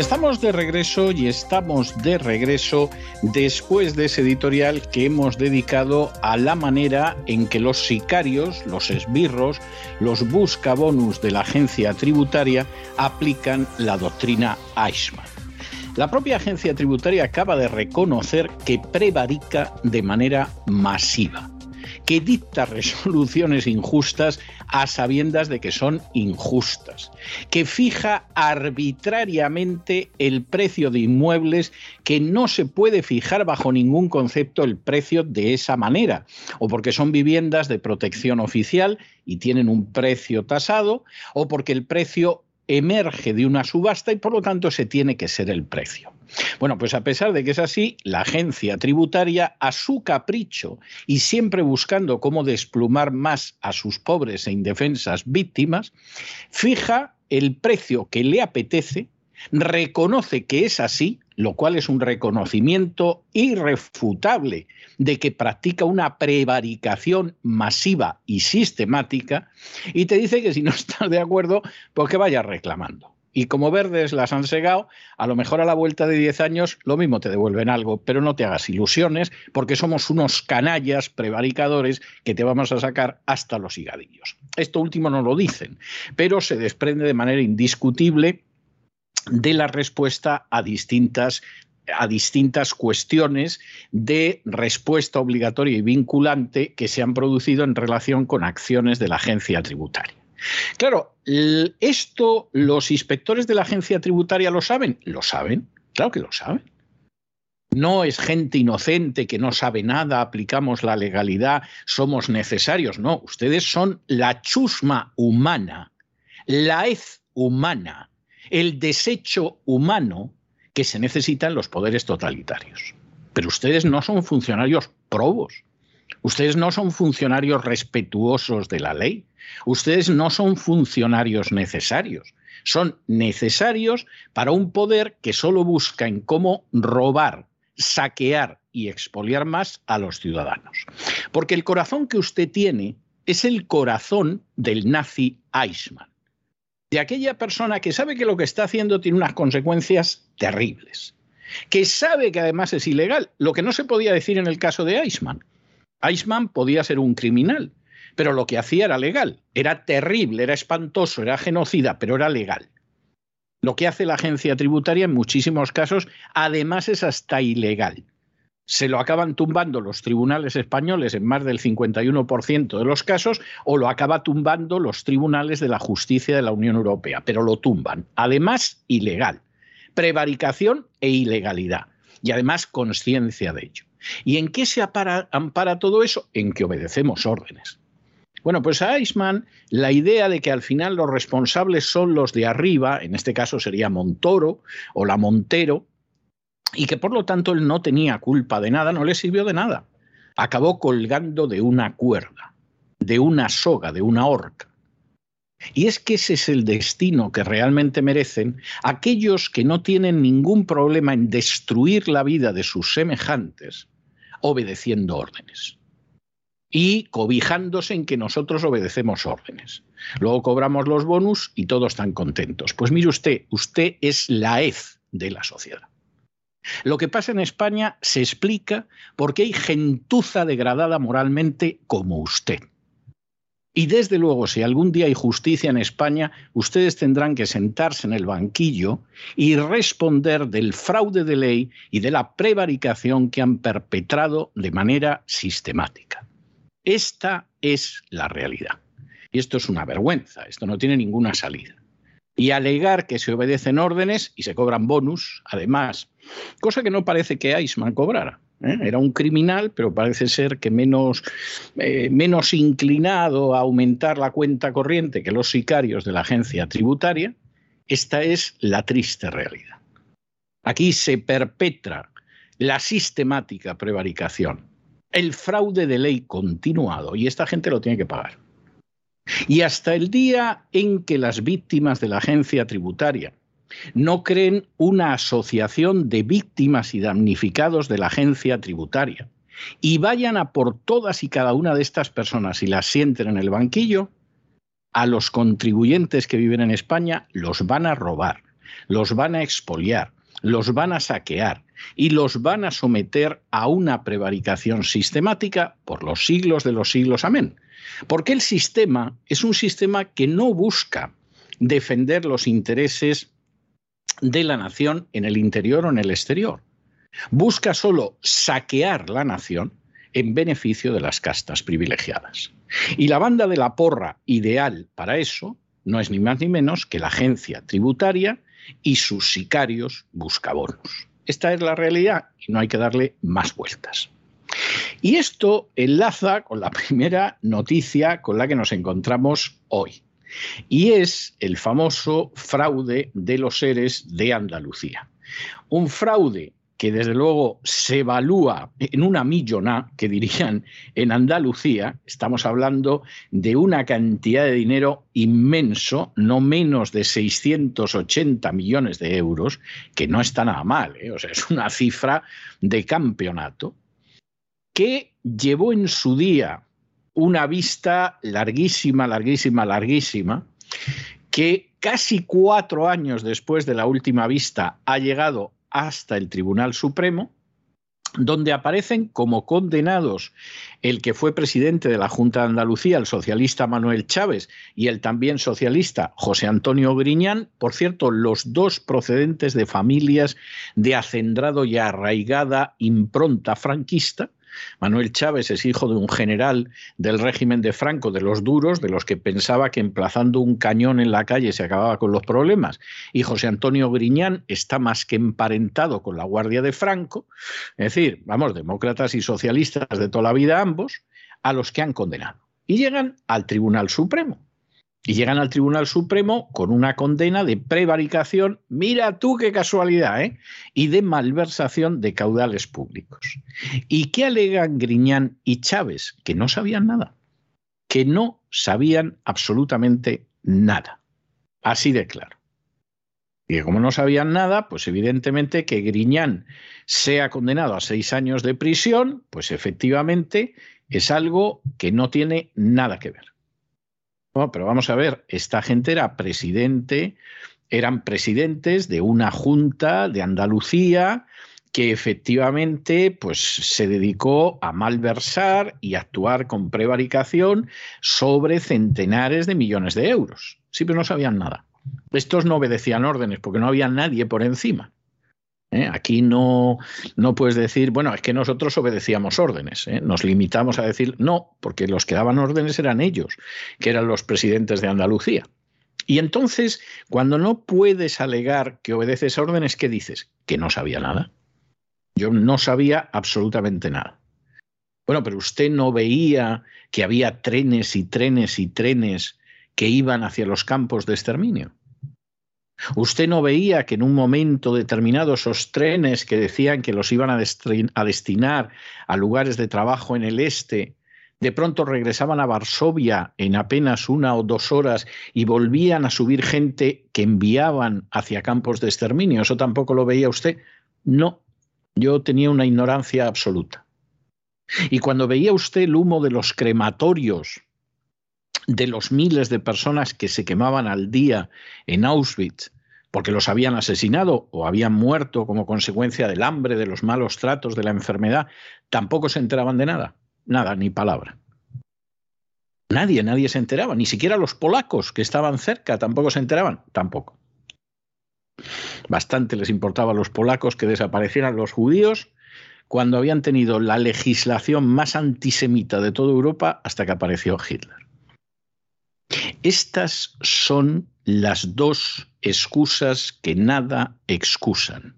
Estamos de regreso y estamos de regreso después de ese editorial que hemos dedicado a la manera en que los sicarios, los esbirros, los buscabonus de la agencia tributaria aplican la doctrina Eichmann. La propia agencia tributaria acaba de reconocer que prevarica de manera masiva que dicta resoluciones injustas a sabiendas de que son injustas, que fija arbitrariamente el precio de inmuebles que no se puede fijar bajo ningún concepto el precio de esa manera, o porque son viviendas de protección oficial y tienen un precio tasado, o porque el precio emerge de una subasta y por lo tanto se tiene que ser el precio. Bueno, pues a pesar de que es así, la agencia tributaria, a su capricho y siempre buscando cómo desplumar más a sus pobres e indefensas víctimas, fija el precio que le apetece, reconoce que es así, lo cual es un reconocimiento irrefutable de que practica una prevaricación masiva y sistemática, y te dice que si no estás de acuerdo, pues que vayas reclamando. Y como verdes las han segado, a lo mejor a la vuelta de 10 años lo mismo te devuelven algo, pero no te hagas ilusiones porque somos unos canallas prevaricadores que te vamos a sacar hasta los higadillos. Esto último no lo dicen, pero se desprende de manera indiscutible de la respuesta a distintas a distintas cuestiones de respuesta obligatoria y vinculante que se han producido en relación con acciones de la agencia tributaria. Claro, esto los inspectores de la agencia tributaria lo saben, lo saben, claro que lo saben. No es gente inocente que no sabe nada, aplicamos la legalidad, somos necesarios. No, ustedes son la chusma humana, la hez humana, el desecho humano que se necesita en los poderes totalitarios. Pero ustedes no son funcionarios probos, ustedes no son funcionarios respetuosos de la ley, Ustedes no son funcionarios necesarios, son necesarios para un poder que solo busca en cómo robar, saquear y expoliar más a los ciudadanos. Porque el corazón que usted tiene es el corazón del nazi Eichmann, de aquella persona que sabe que lo que está haciendo tiene unas consecuencias terribles, que sabe que además es ilegal, lo que no se podía decir en el caso de Eichmann. Eichmann podía ser un criminal, pero lo que hacía era legal. Era terrible, era espantoso, era genocida, pero era legal. Lo que hace la agencia tributaria en muchísimos casos, además, es hasta ilegal. Se lo acaban tumbando los tribunales españoles en más del 51% de los casos o lo acaba tumbando los tribunales de la justicia de la Unión Europea, pero lo tumban. Además, ilegal. Prevaricación e ilegalidad. Y además, conciencia de ello. ¿Y en qué se ampara todo eso? En que obedecemos órdenes. Bueno, pues a Eichmann la idea de que al final los responsables son los de arriba, en este caso sería Montoro o la Montero, y que por lo tanto él no tenía culpa de nada, no le sirvió de nada. Acabó colgando de una cuerda, de una soga, de una horca. Y es que ese es el destino que realmente merecen aquellos que no tienen ningún problema en destruir la vida de sus semejantes obedeciendo órdenes y cobijándose en que nosotros obedecemos órdenes. Luego cobramos los bonus y todos están contentos. Pues mire usted, usted es la hez de la sociedad. Lo que pasa en España se explica porque hay gentuza degradada moralmente como usted. Y desde luego, si algún día hay justicia en España, ustedes tendrán que sentarse en el banquillo y responder del fraude de ley y de la prevaricación que han perpetrado de manera sistemática. Esta es la realidad. Y esto es una vergüenza, esto no tiene ninguna salida. Y alegar que se obedecen órdenes y se cobran bonus, además, cosa que no parece que Eichmann cobrara. ¿eh? Era un criminal, pero parece ser que menos, eh, menos inclinado a aumentar la cuenta corriente que los sicarios de la agencia tributaria. Esta es la triste realidad. Aquí se perpetra la sistemática prevaricación, el fraude de ley continuado, y esta gente lo tiene que pagar. Y hasta el día en que las víctimas de la agencia tributaria no creen una asociación de víctimas y damnificados de la agencia tributaria y vayan a por todas y cada una de estas personas y las sienten en el banquillo, a los contribuyentes que viven en España los van a robar, los van a expoliar, los van a saquear y los van a someter a una prevaricación sistemática por los siglos de los siglos. Amén. Porque el sistema es un sistema que no busca defender los intereses de la nación en el interior o en el exterior. Busca solo saquear la nación en beneficio de las castas privilegiadas. Y la banda de la porra ideal para eso no es ni más ni menos que la agencia tributaria y sus sicarios buscabonos. Esta es la realidad y no hay que darle más vueltas. Y esto enlaza con la primera noticia con la que nos encontramos hoy. Y es el famoso fraude de los seres de Andalucía. Un fraude que desde luego se evalúa en una millona, que dirían en Andalucía, estamos hablando de una cantidad de dinero inmenso, no menos de 680 millones de euros, que no está nada mal, ¿eh? o sea, es una cifra de campeonato, que llevó en su día una vista larguísima, larguísima, larguísima, que casi cuatro años después de la última vista ha llegado hasta el Tribunal Supremo, donde aparecen como condenados el que fue presidente de la Junta de Andalucía, el socialista Manuel Chávez, y el también socialista José Antonio Griñán, por cierto, los dos procedentes de familias de acendrado y arraigada impronta franquista, Manuel Chávez es hijo de un general del régimen de Franco, de los duros, de los que pensaba que emplazando un cañón en la calle se acababa con los problemas. Y José Antonio Griñán está más que emparentado con la Guardia de Franco, es decir, vamos, demócratas y socialistas de toda la vida ambos, a los que han condenado. Y llegan al Tribunal Supremo y llegan al Tribunal Supremo con una condena de prevaricación, mira tú qué casualidad, ¿eh? y de malversación de caudales públicos. ¿Y qué alegan Griñán y Chávez? Que no sabían nada, que no sabían absolutamente nada. Así de claro. Y que como no sabían nada, pues evidentemente que Griñán sea condenado a seis años de prisión, pues efectivamente es algo que no tiene nada que ver pero vamos a ver, esta gente era presidente, eran presidentes de una junta de Andalucía que efectivamente pues, se dedicó a malversar y actuar con prevaricación sobre centenares de millones de euros. Sí, pero no sabían nada. Estos no obedecían órdenes porque no había nadie por encima. ¿Eh? Aquí no, no puedes decir, bueno, es que nosotros obedecíamos órdenes, ¿eh? nos limitamos a decir no, porque los que daban órdenes eran ellos, que eran los presidentes de Andalucía. Y entonces, cuando no puedes alegar que obedeces órdenes, ¿qué dices? Que no sabía nada. Yo no sabía absolutamente nada. Bueno, pero usted no veía que había trenes y trenes y trenes que iban hacia los campos de exterminio. ¿Usted no veía que en un momento determinado esos trenes que decían que los iban a, destinar a lugares de trabajo en el este, de pronto regresaban a Varsovia en apenas una o dos horas y volvían a subir gente que enviaban hacia campos de exterminio? ¿Eso tampoco lo veía usted? No, yo tenía una ignorancia absoluta. Y cuando veía usted el humo de los crematorios, de los miles de personas que se quemaban al día en Auschwitz porque los habían asesinado o habían muerto como consecuencia del hambre, de los malos tratos, de la enfermedad, tampoco se enteraban de nada, nada, ni palabra. Nadie, nadie se enteraba, ni siquiera los polacos que estaban cerca tampoco se enteraban, tampoco. Bastante les importaba a los polacos que desaparecieran los judíos cuando habían tenido la legislación más antisemita de toda Europa hasta que apareció Hitler. Estas son las dos excusas que nada excusan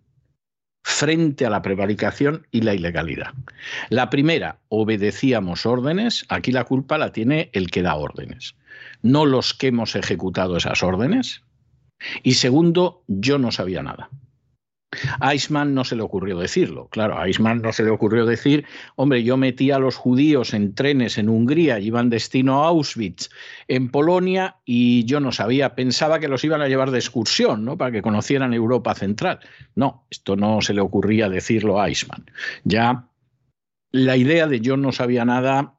frente a la prevaricación y la ilegalidad. La primera, obedecíamos órdenes, aquí la culpa la tiene el que da órdenes, no los que hemos ejecutado esas órdenes. Y segundo, yo no sabía nada. A Eichmann no se le ocurrió decirlo. Claro, a Eichmann no se le ocurrió decir, hombre, yo metí a los judíos en trenes en Hungría, iban destino a Auschwitz, en Polonia, y yo no sabía, pensaba que los iban a llevar de excursión, ¿no? Para que conocieran Europa Central. No, esto no se le ocurría decirlo a Eichmann. Ya la idea de yo no sabía nada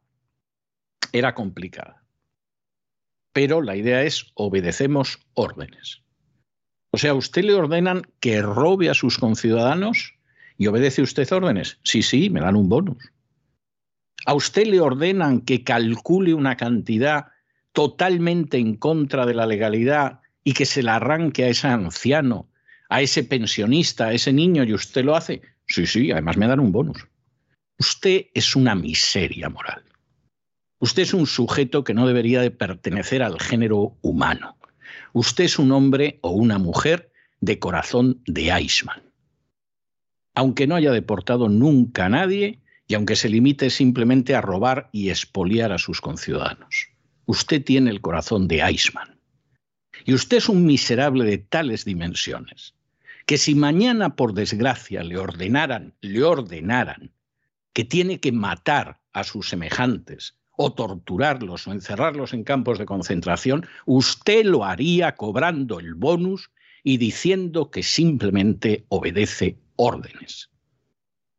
era complicada. Pero la idea es obedecemos órdenes. O sea, ¿usted le ordenan que robe a sus conciudadanos y obedece usted órdenes? Sí, sí, me dan un bonus. ¿A usted le ordenan que calcule una cantidad totalmente en contra de la legalidad y que se la arranque a ese anciano, a ese pensionista, a ese niño y usted lo hace? Sí, sí, además me dan un bonus. Usted es una miseria moral. Usted es un sujeto que no debería de pertenecer al género humano. Usted es un hombre o una mujer de corazón de Eichmann. Aunque no haya deportado nunca a nadie y aunque se limite simplemente a robar y expoliar a sus conciudadanos. Usted tiene el corazón de Eichmann. Y usted es un miserable de tales dimensiones que si mañana por desgracia le ordenaran, le ordenaran que tiene que matar a sus semejantes o torturarlos o encerrarlos en campos de concentración, usted lo haría cobrando el bonus y diciendo que simplemente obedece órdenes.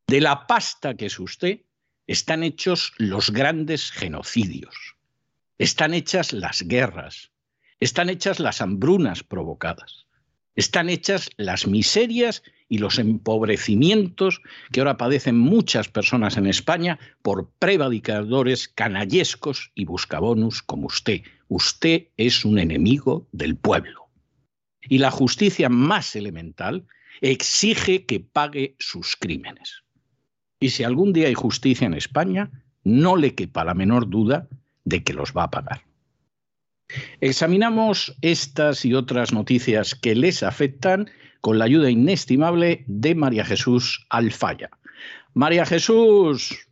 De la pasta que es usted están hechos los grandes genocidios, están hechas las guerras, están hechas las hambrunas provocadas, están hechas las miserias y los empobrecimientos que ahora padecen muchas personas en España por prevaricadores canallescos y buscabonus como usted. Usted es un enemigo del pueblo. Y la justicia más elemental exige que pague sus crímenes. Y si algún día hay justicia en España, no le quepa la menor duda de que los va a pagar. Examinamos estas y otras noticias que les afectan con la ayuda inestimable de María Jesús Alfaya. María Jesús,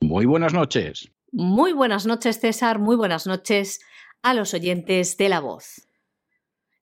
muy buenas noches. Muy buenas noches, César. Muy buenas noches a los oyentes de La Voz.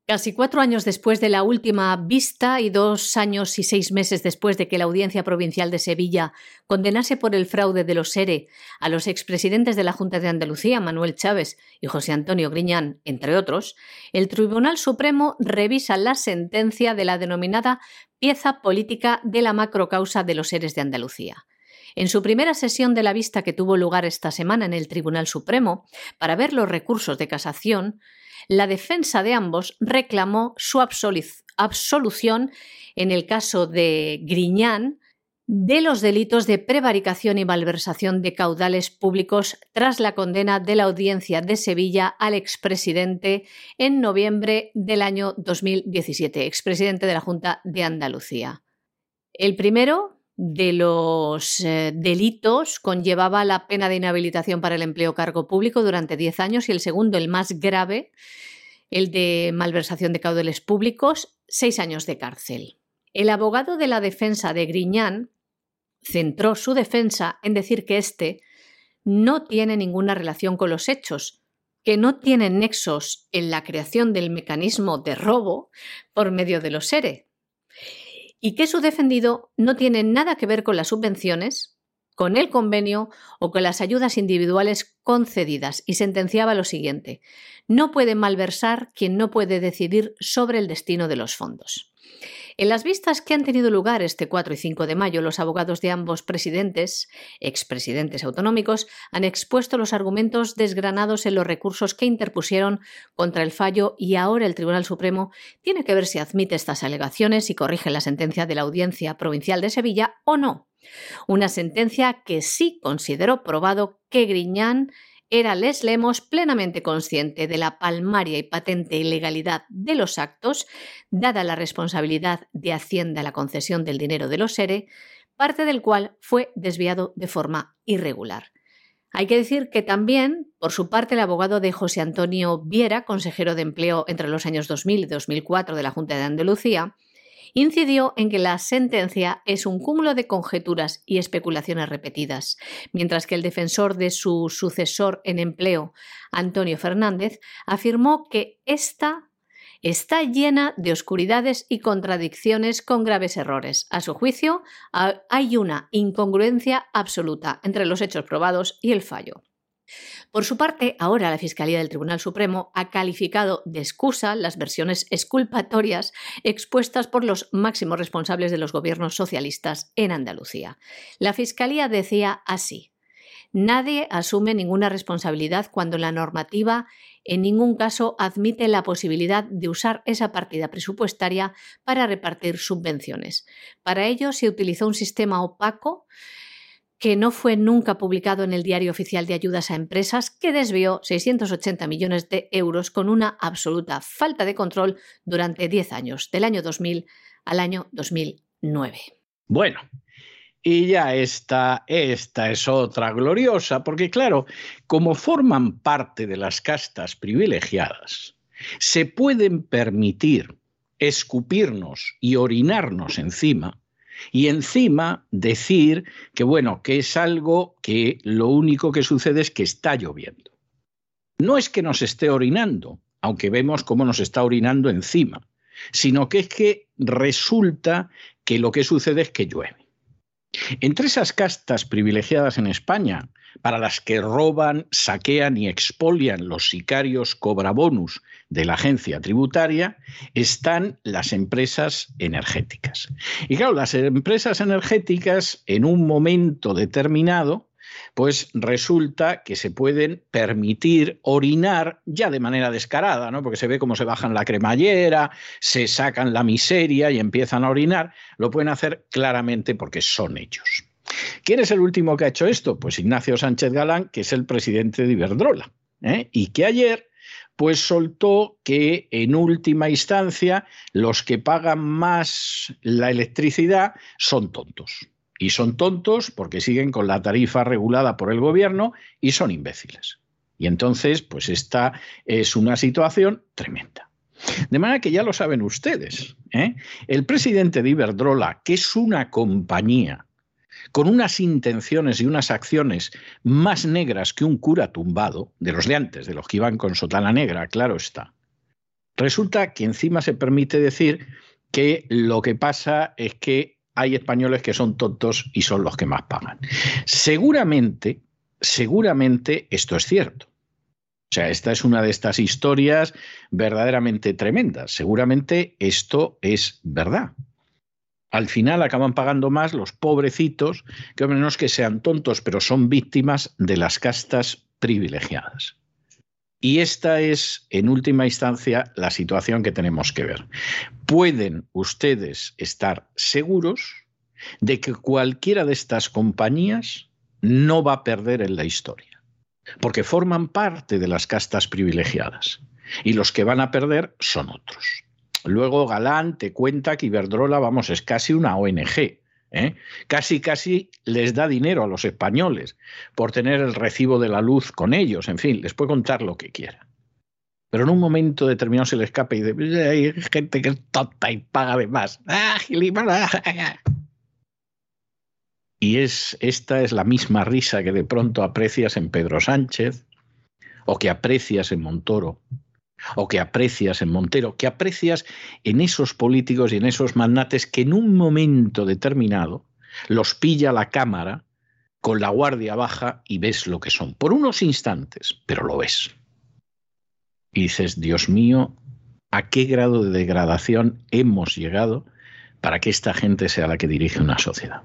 Casi cuatro años después de la última vista y dos años y seis meses después de que la Audiencia Provincial de Sevilla condenase por el fraude de los SERE a los expresidentes de la Junta de Andalucía, Manuel Chávez y José Antonio Griñán, entre otros, el Tribunal Supremo revisa la sentencia de la denominada pieza política de la macrocausa de los seres de Andalucía. En su primera sesión de la vista que tuvo lugar esta semana en el Tribunal Supremo, para ver los recursos de casación, la defensa de ambos reclamó su absolución en el caso de Griñán de los delitos de prevaricación y malversación de caudales públicos tras la condena de la Audiencia de Sevilla al expresidente en noviembre del año 2017, expresidente de la Junta de Andalucía. El primero de los eh, delitos conllevaba la pena de inhabilitación para el empleo cargo público durante 10 años y el segundo, el más grave, el de malversación de caudales públicos, 6 años de cárcel. El abogado de la defensa de Griñán centró su defensa en decir que éste no tiene ninguna relación con los hechos, que no tiene nexos en la creación del mecanismo de robo por medio de los SERE y que su defendido no tiene nada que ver con las subvenciones, con el convenio o con las ayudas individuales concedidas y sentenciaba lo siguiente, no puede malversar quien no puede decidir sobre el destino de los fondos. En las vistas que han tenido lugar este 4 y 5 de mayo, los abogados de ambos presidentes, expresidentes autonómicos, han expuesto los argumentos desgranados en los recursos que interpusieron contra el fallo y ahora el Tribunal Supremo tiene que ver si admite estas alegaciones y corrige la sentencia de la Audiencia Provincial de Sevilla o no. Una sentencia que sí consideró probado que Griñán era Les Lemos plenamente consciente de la palmaria y patente ilegalidad de los actos, dada la responsabilidad de Hacienda la concesión del dinero de los SERE, parte del cual fue desviado de forma irregular. Hay que decir que también, por su parte, el abogado de José Antonio Viera, consejero de empleo entre los años 2000 y 2004 de la Junta de Andalucía, incidió en que la sentencia es un cúmulo de conjeturas y especulaciones repetidas, mientras que el defensor de su sucesor en empleo, Antonio Fernández, afirmó que esta está llena de oscuridades y contradicciones con graves errores. A su juicio, hay una incongruencia absoluta entre los hechos probados y el fallo. Por su parte, ahora la Fiscalía del Tribunal Supremo ha calificado de excusa las versiones exculpatorias expuestas por los máximos responsables de los gobiernos socialistas en Andalucía. La Fiscalía decía así. Nadie asume ninguna responsabilidad cuando la normativa en ningún caso admite la posibilidad de usar esa partida presupuestaria para repartir subvenciones. Para ello se utilizó un sistema opaco que no fue nunca publicado en el Diario Oficial de Ayudas a Empresas, que desvió 680 millones de euros con una absoluta falta de control durante 10 años, del año 2000 al año 2009. Bueno, y ya esta, esta es otra gloriosa, porque claro, como forman parte de las castas privilegiadas, se pueden permitir escupirnos y orinarnos encima y encima decir que, bueno, que es algo que lo único que sucede es que está lloviendo. No es que nos esté orinando, aunque vemos cómo nos está orinando encima, sino que es que resulta que lo que sucede es que llueve. Entre esas castas privilegiadas en España, para las que roban, saquean y expolian los sicarios cobrabonus de la agencia tributaria, están las empresas energéticas. Y claro, las empresas energéticas en un momento determinado pues resulta que se pueden permitir orinar ya de manera descarada, ¿no? Porque se ve cómo se bajan la cremallera, se sacan la miseria y empiezan a orinar. Lo pueden hacer claramente porque son ellos. ¿Quién es el último que ha hecho esto? Pues Ignacio Sánchez Galán, que es el presidente de Iberdrola, ¿eh? y que ayer pues soltó que en última instancia los que pagan más la electricidad son tontos. Y son tontos porque siguen con la tarifa regulada por el gobierno y son imbéciles. Y entonces, pues esta es una situación tremenda. De manera que ya lo saben ustedes. ¿eh? El presidente de Iberdrola, que es una compañía con unas intenciones y unas acciones más negras que un cura tumbado, de los de antes, de los que iban con sotana negra, claro está. Resulta que encima se permite decir que lo que pasa es que hay españoles que son tontos y son los que más pagan. Seguramente, seguramente esto es cierto. O sea, esta es una de estas historias verdaderamente tremendas. Seguramente esto es verdad. Al final acaban pagando más los pobrecitos, que no es que sean tontos, pero son víctimas de las castas privilegiadas. Y esta es, en última instancia, la situación que tenemos que ver. Pueden ustedes estar seguros de que cualquiera de estas compañías no va a perder en la historia, porque forman parte de las castas privilegiadas y los que van a perder son otros. Luego Galán te cuenta que Iberdrola, vamos, es casi una ONG, ¿eh? Casi, casi les da dinero a los españoles por tener el recibo de la luz con ellos, en fin, les puede contar lo que quiera. Pero en un momento determinado se le escapa y dice, hay gente que es tonta y paga de más. ¡Ah, y es, esta es la misma risa que de pronto aprecias en Pedro Sánchez, o que aprecias en Montoro, o que aprecias en Montero, que aprecias en esos políticos y en esos magnates que en un momento determinado los pilla la cámara con la guardia baja y ves lo que son. Por unos instantes, pero lo ves. Y dices, Dios mío, ¿a qué grado de degradación hemos llegado para que esta gente sea la que dirige una sociedad?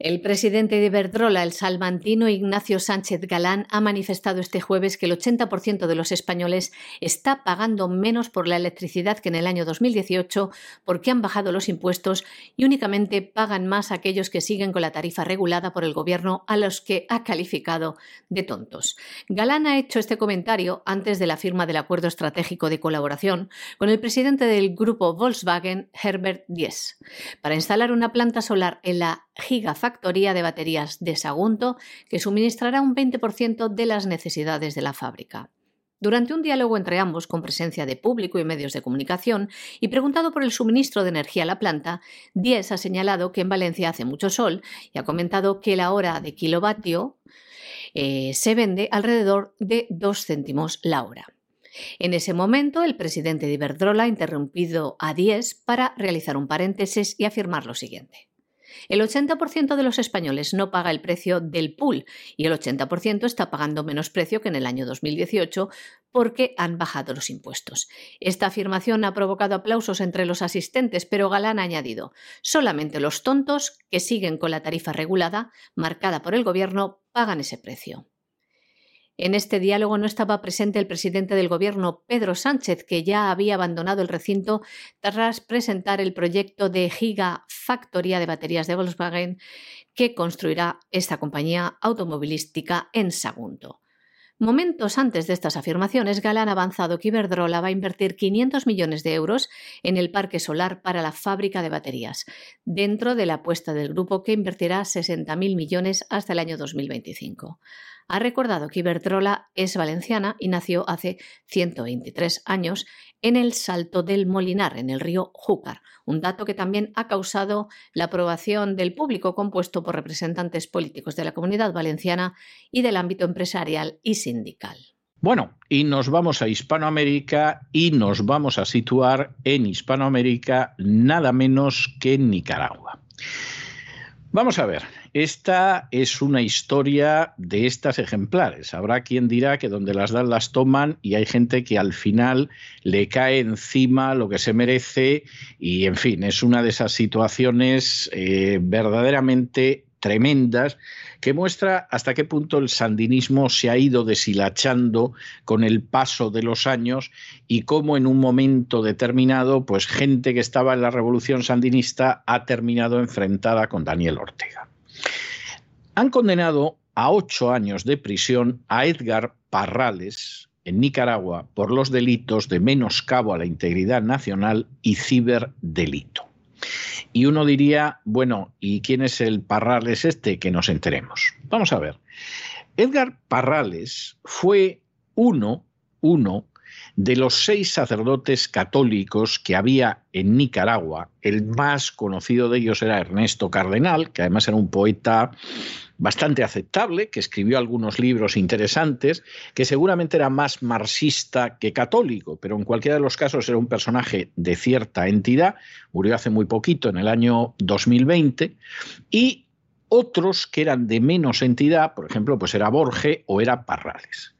El presidente de Iberdrola, el salmantino Ignacio Sánchez Galán, ha manifestado este jueves que el 80% de los españoles está pagando menos por la electricidad que en el año 2018 porque han bajado los impuestos y únicamente pagan más aquellos que siguen con la tarifa regulada por el gobierno a los que ha calificado de tontos. Galán ha hecho este comentario antes de la firma del acuerdo estratégico de colaboración con el presidente del grupo Volkswagen, Herbert Diess, para instalar una planta solar en la gigafactoría de baterías de Sagunto que suministrará un 20% de las necesidades de la fábrica. Durante un diálogo entre ambos, con presencia de público y medios de comunicación, y preguntado por el suministro de energía a la planta, Diez ha señalado que en Valencia hace mucho sol y ha comentado que la hora de kilovatio eh, se vende alrededor de 2 céntimos la hora. En ese momento, el presidente de Iberdrola ha interrumpido a Diez para realizar un paréntesis y afirmar lo siguiente. El 80% de los españoles no paga el precio del pool y el 80% está pagando menos precio que en el año 2018 porque han bajado los impuestos. Esta afirmación ha provocado aplausos entre los asistentes, pero Galán ha añadido, solamente los tontos que siguen con la tarifa regulada, marcada por el Gobierno, pagan ese precio. En este diálogo no estaba presente el presidente del Gobierno, Pedro Sánchez, que ya había abandonado el recinto tras presentar el proyecto de gigafactoría de baterías de Volkswagen que construirá esta compañía automovilística en Sagunto. Momentos antes de estas afirmaciones, Galán ha avanzado que Iberdrola va a invertir 500 millones de euros en el parque solar para la fábrica de baterías, dentro de la apuesta del grupo que invertirá 60.000 millones hasta el año 2025 ha recordado que Iberdrola es valenciana y nació hace 123 años en el Salto del Molinar, en el río Júcar, un dato que también ha causado la aprobación del público compuesto por representantes políticos de la comunidad valenciana y del ámbito empresarial y sindical. Bueno, y nos vamos a Hispanoamérica y nos vamos a situar en Hispanoamérica nada menos que en Nicaragua. Vamos a ver, esta es una historia de estas ejemplares. Habrá quien dirá que donde las dan las toman y hay gente que al final le cae encima lo que se merece y, en fin, es una de esas situaciones eh, verdaderamente tremendas que muestra hasta qué punto el sandinismo se ha ido deshilachando con el paso de los años y cómo en un momento determinado, pues gente que estaba en la revolución sandinista ha terminado enfrentada con Daniel Ortega. Han condenado a ocho años de prisión a Edgar Parrales en Nicaragua por los delitos de menoscabo a la integridad nacional y ciberdelito. Y uno diría, bueno, ¿y quién es el Parrales este? Que nos enteremos. Vamos a ver. Edgar Parrales fue uno, uno de los seis sacerdotes católicos que había en Nicaragua. El más conocido de ellos era Ernesto Cardenal, que además era un poeta bastante aceptable, que escribió algunos libros interesantes, que seguramente era más marxista que católico, pero en cualquiera de los casos era un personaje de cierta entidad, murió hace muy poquito, en el año 2020, y otros que eran de menos entidad, por ejemplo, pues era Borge o era Parrales.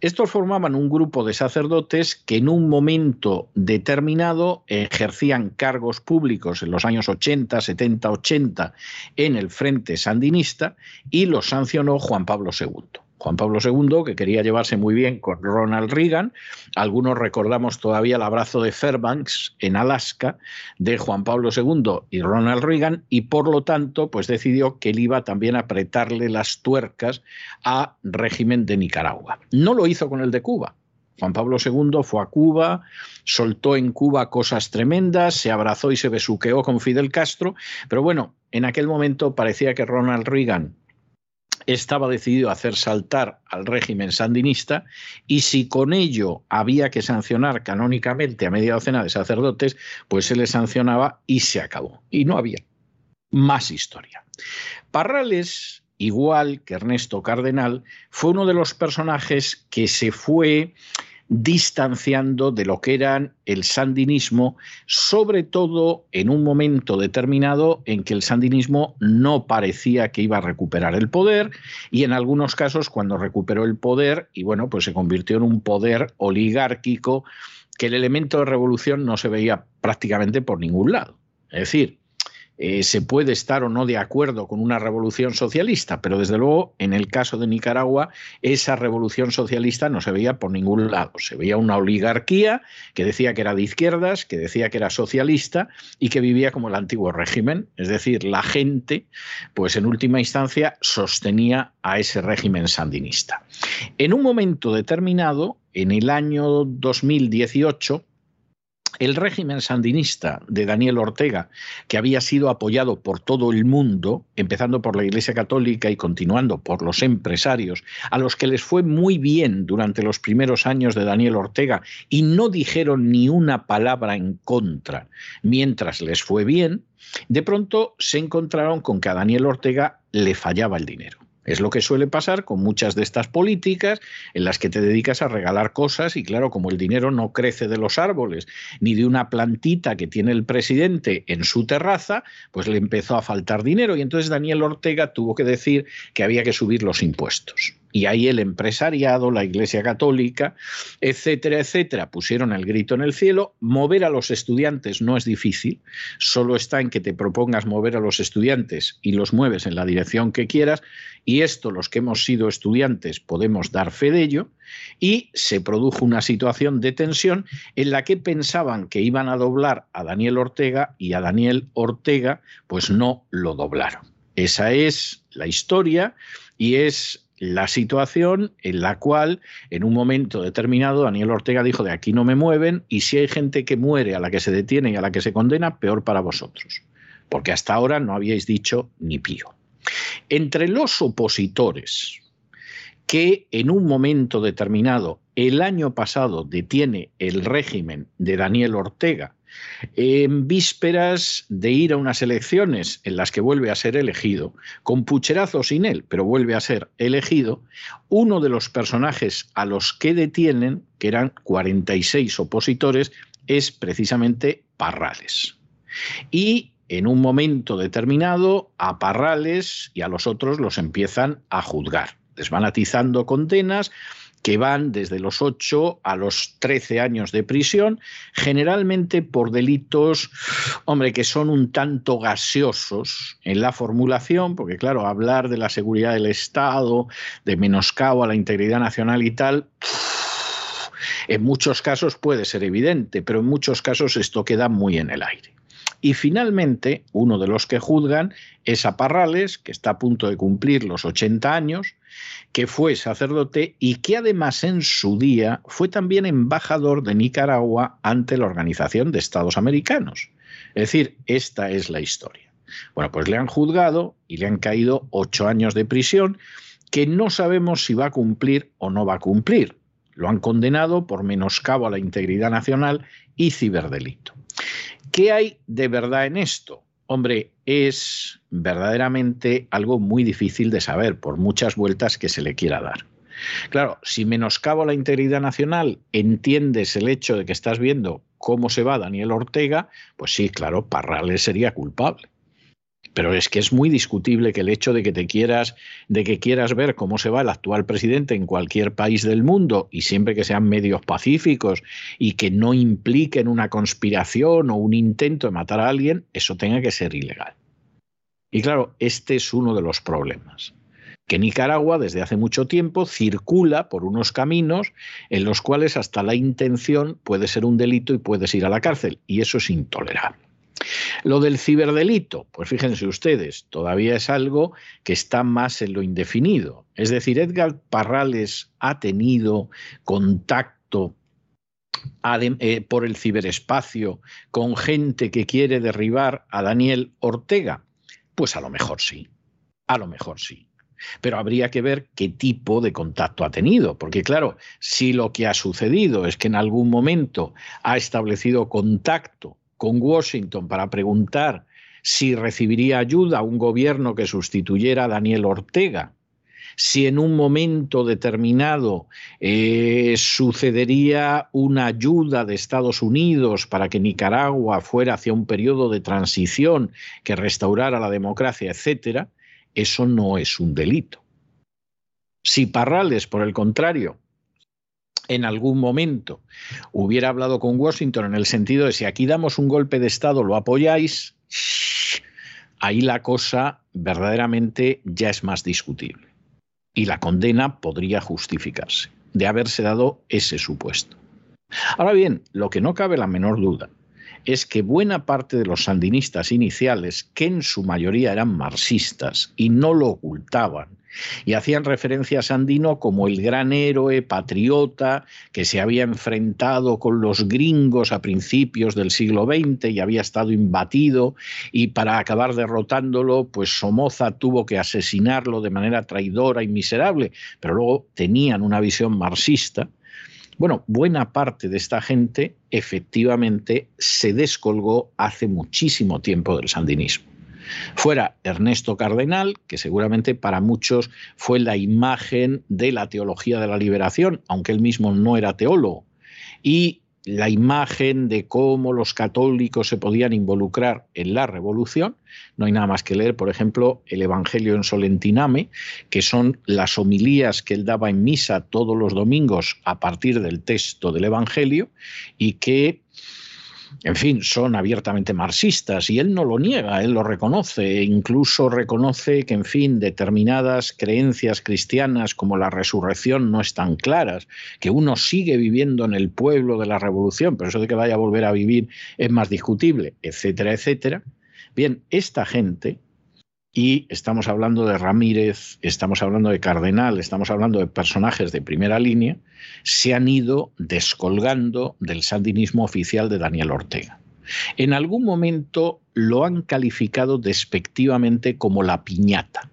Estos formaban un grupo de sacerdotes que en un momento determinado ejercían cargos públicos en los años 80, 70, 80 en el Frente Sandinista y los sancionó Juan Pablo II. Juan Pablo II, que quería llevarse muy bien con Ronald Reagan. Algunos recordamos todavía el abrazo de Fairbanks en Alaska de Juan Pablo II y Ronald Reagan y por lo tanto pues decidió que él iba también a apretarle las tuercas a régimen de Nicaragua. No lo hizo con el de Cuba. Juan Pablo II fue a Cuba, soltó en Cuba cosas tremendas, se abrazó y se besuqueó con Fidel Castro, pero bueno, en aquel momento parecía que Ronald Reagan estaba decidido a hacer saltar al régimen sandinista y si con ello había que sancionar canónicamente a media docena de sacerdotes, pues se les sancionaba y se acabó. Y no había más historia. Parrales, igual que Ernesto Cardenal, fue uno de los personajes que se fue distanciando de lo que eran el sandinismo, sobre todo en un momento determinado en que el sandinismo no parecía que iba a recuperar el poder y en algunos casos cuando recuperó el poder y bueno, pues se convirtió en un poder oligárquico que el elemento de revolución no se veía prácticamente por ningún lado. Es decir, eh, se puede estar o no de acuerdo con una revolución socialista, pero desde luego en el caso de Nicaragua esa revolución socialista no se veía por ningún lado. Se veía una oligarquía que decía que era de izquierdas, que decía que era socialista y que vivía como el antiguo régimen. Es decir, la gente, pues en última instancia, sostenía a ese régimen sandinista. En un momento determinado, en el año 2018, el régimen sandinista de Daniel Ortega, que había sido apoyado por todo el mundo, empezando por la Iglesia Católica y continuando por los empresarios, a los que les fue muy bien durante los primeros años de Daniel Ortega y no dijeron ni una palabra en contra mientras les fue bien, de pronto se encontraron con que a Daniel Ortega le fallaba el dinero. Es lo que suele pasar con muchas de estas políticas en las que te dedicas a regalar cosas y claro, como el dinero no crece de los árboles ni de una plantita que tiene el presidente en su terraza, pues le empezó a faltar dinero y entonces Daniel Ortega tuvo que decir que había que subir los impuestos. Y ahí el empresariado, la Iglesia Católica, etcétera, etcétera, pusieron el grito en el cielo. Mover a los estudiantes no es difícil, solo está en que te propongas mover a los estudiantes y los mueves en la dirección que quieras. Y esto, los que hemos sido estudiantes, podemos dar fe de ello. Y se produjo una situación de tensión en la que pensaban que iban a doblar a Daniel Ortega y a Daniel Ortega, pues no lo doblaron. Esa es la historia y es la situación en la cual en un momento determinado Daniel Ortega dijo de aquí no me mueven y si hay gente que muere a la que se detiene y a la que se condena, peor para vosotros, porque hasta ahora no habíais dicho ni pío. Entre los opositores que en un momento determinado el año pasado detiene el régimen de Daniel Ortega en vísperas de ir a unas elecciones en las que vuelve a ser elegido, con pucherazo sin él, pero vuelve a ser elegido, uno de los personajes a los que detienen, que eran 46 opositores, es precisamente Parrales. Y en un momento determinado a Parrales y a los otros los empiezan a juzgar. Les van condenas que van desde los 8 a los 13 años de prisión, generalmente por delitos, hombre, que son un tanto gaseosos en la formulación, porque claro, hablar de la seguridad del Estado, de menoscabo a la integridad nacional y tal, en muchos casos puede ser evidente, pero en muchos casos esto queda muy en el aire. Y finalmente, uno de los que juzgan es a Parrales, que está a punto de cumplir los 80 años, que fue sacerdote y que además en su día fue también embajador de Nicaragua ante la Organización de Estados Americanos. Es decir, esta es la historia. Bueno, pues le han juzgado y le han caído ocho años de prisión que no sabemos si va a cumplir o no va a cumplir. Lo han condenado por menoscabo a la integridad nacional y ciberdelito. ¿Qué hay de verdad en esto? Hombre, es verdaderamente algo muy difícil de saber por muchas vueltas que se le quiera dar. Claro, si menoscabo la integridad nacional, entiendes el hecho de que estás viendo cómo se va Daniel Ortega, pues sí, claro, Parrales sería culpable. Pero es que es muy discutible que el hecho de que te quieras, de que quieras ver cómo se va el actual presidente en cualquier país del mundo y siempre que sean medios pacíficos y que no impliquen una conspiración o un intento de matar a alguien, eso tenga que ser ilegal. Y claro, este es uno de los problemas que Nicaragua desde hace mucho tiempo circula por unos caminos en los cuales hasta la intención puede ser un delito y puedes ir a la cárcel, y eso es intolerable. Lo del ciberdelito, pues fíjense ustedes, todavía es algo que está más en lo indefinido. Es decir, Edgar Parrales ha tenido contacto eh, por el ciberespacio con gente que quiere derribar a Daniel Ortega. Pues a lo mejor sí, a lo mejor sí. Pero habría que ver qué tipo de contacto ha tenido, porque claro, si lo que ha sucedido es que en algún momento ha establecido contacto con Washington para preguntar si recibiría ayuda a un gobierno que sustituyera a Daniel Ortega, si en un momento determinado eh, sucedería una ayuda de Estados Unidos para que Nicaragua fuera hacia un periodo de transición que restaurara la democracia, etcétera, eso no es un delito. Si Parrales, por el contrario, en algún momento hubiera hablado con Washington en el sentido de si aquí damos un golpe de Estado, lo apoyáis, ahí la cosa verdaderamente ya es más discutible. Y la condena podría justificarse de haberse dado ese supuesto. Ahora bien, lo que no cabe la menor duda es que buena parte de los sandinistas iniciales, que en su mayoría eran marxistas y no lo ocultaban, y hacían referencia a Sandino como el gran héroe patriota que se había enfrentado con los gringos a principios del siglo XX y había estado imbatido. Y para acabar derrotándolo, pues Somoza tuvo que asesinarlo de manera traidora y miserable, pero luego tenían una visión marxista. Bueno, buena parte de esta gente efectivamente se descolgó hace muchísimo tiempo del sandinismo. Fuera Ernesto Cardenal, que seguramente para muchos fue la imagen de la teología de la liberación, aunque él mismo no era teólogo, y la imagen de cómo los católicos se podían involucrar en la revolución. No hay nada más que leer, por ejemplo, el Evangelio en Solentiname, que son las homilías que él daba en misa todos los domingos a partir del texto del Evangelio y que en fin, son abiertamente marxistas y él no lo niega, él lo reconoce, e incluso reconoce que, en fin, determinadas creencias cristianas como la resurrección no están claras, que uno sigue viviendo en el pueblo de la revolución, pero eso de que vaya a volver a vivir es más discutible, etcétera, etcétera. Bien, esta gente, y estamos hablando de Ramírez, estamos hablando de Cardenal, estamos hablando de personajes de primera línea, se han ido descolgando del sandinismo oficial de Daniel Ortega. En algún momento lo han calificado despectivamente como la piñata.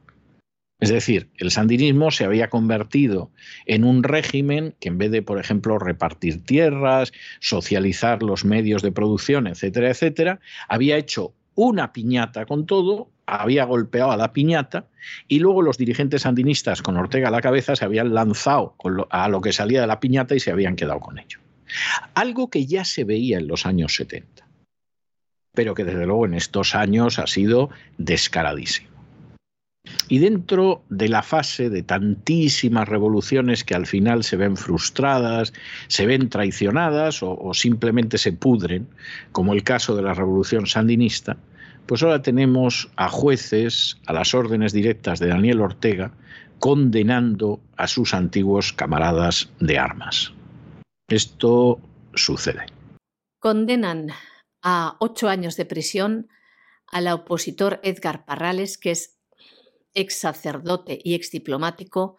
Es decir, el sandinismo se había convertido en un régimen que en vez de, por ejemplo, repartir tierras, socializar los medios de producción, etcétera, etcétera, había hecho una piñata con todo, había golpeado a la piñata y luego los dirigentes sandinistas con Ortega a la cabeza se habían lanzado a lo que salía de la piñata y se habían quedado con ello. Algo que ya se veía en los años 70, pero que desde luego en estos años ha sido descaradísimo. Y dentro de la fase de tantísimas revoluciones que al final se ven frustradas, se ven traicionadas o, o, simplemente se pudren, como el caso de la revolución sandinista, pues ahora tenemos a jueces a las órdenes directas de Daniel Ortega condenando a sus antiguos camaradas de armas. Esto sucede. Condenan a ocho años de prisión al opositor Edgar Parrales, que es ex sacerdote y ex diplomático,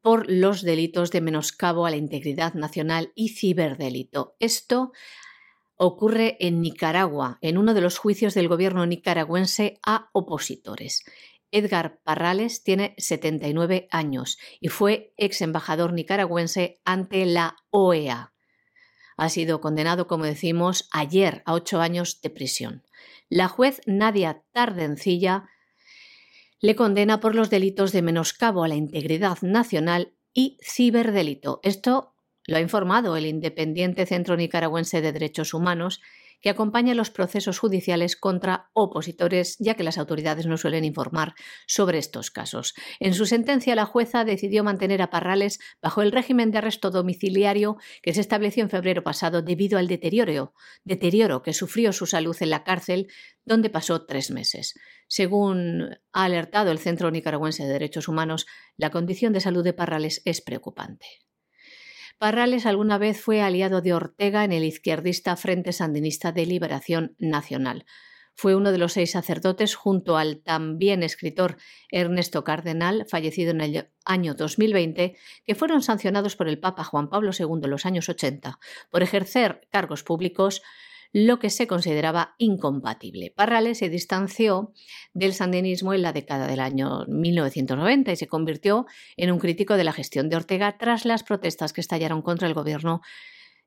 por los delitos de menoscabo a la integridad nacional y ciberdelito. Esto ocurre en Nicaragua, en uno de los juicios del gobierno nicaragüense a opositores. Edgar Parrales tiene 79 años y fue ex embajador nicaragüense ante la OEA. Ha sido condenado, como decimos, ayer a ocho años de prisión. La juez Nadia Tardencilla le condena por los delitos de menoscabo a la integridad nacional y ciberdelito. Esto lo ha informado el Independiente Centro Nicaragüense de Derechos Humanos, que acompaña los procesos judiciales contra opositores, ya que las autoridades no suelen informar sobre estos casos. En su sentencia, la jueza decidió mantener a Parrales bajo el régimen de arresto domiciliario que se estableció en febrero pasado debido al deterioro, deterioro que sufrió su salud en la cárcel, donde pasó tres meses. Según ha alertado el Centro Nicaragüense de Derechos Humanos, la condición de salud de Parrales es preocupante. Parrales alguna vez fue aliado de Ortega en el izquierdista Frente Sandinista de Liberación Nacional. Fue uno de los seis sacerdotes junto al también escritor Ernesto Cardenal, fallecido en el año 2020, que fueron sancionados por el Papa Juan Pablo II en los años 80 por ejercer cargos públicos lo que se consideraba incompatible. Parrales se distanció del sandinismo en la década del año 1990 y se convirtió en un crítico de la gestión de Ortega tras las protestas que estallaron contra el gobierno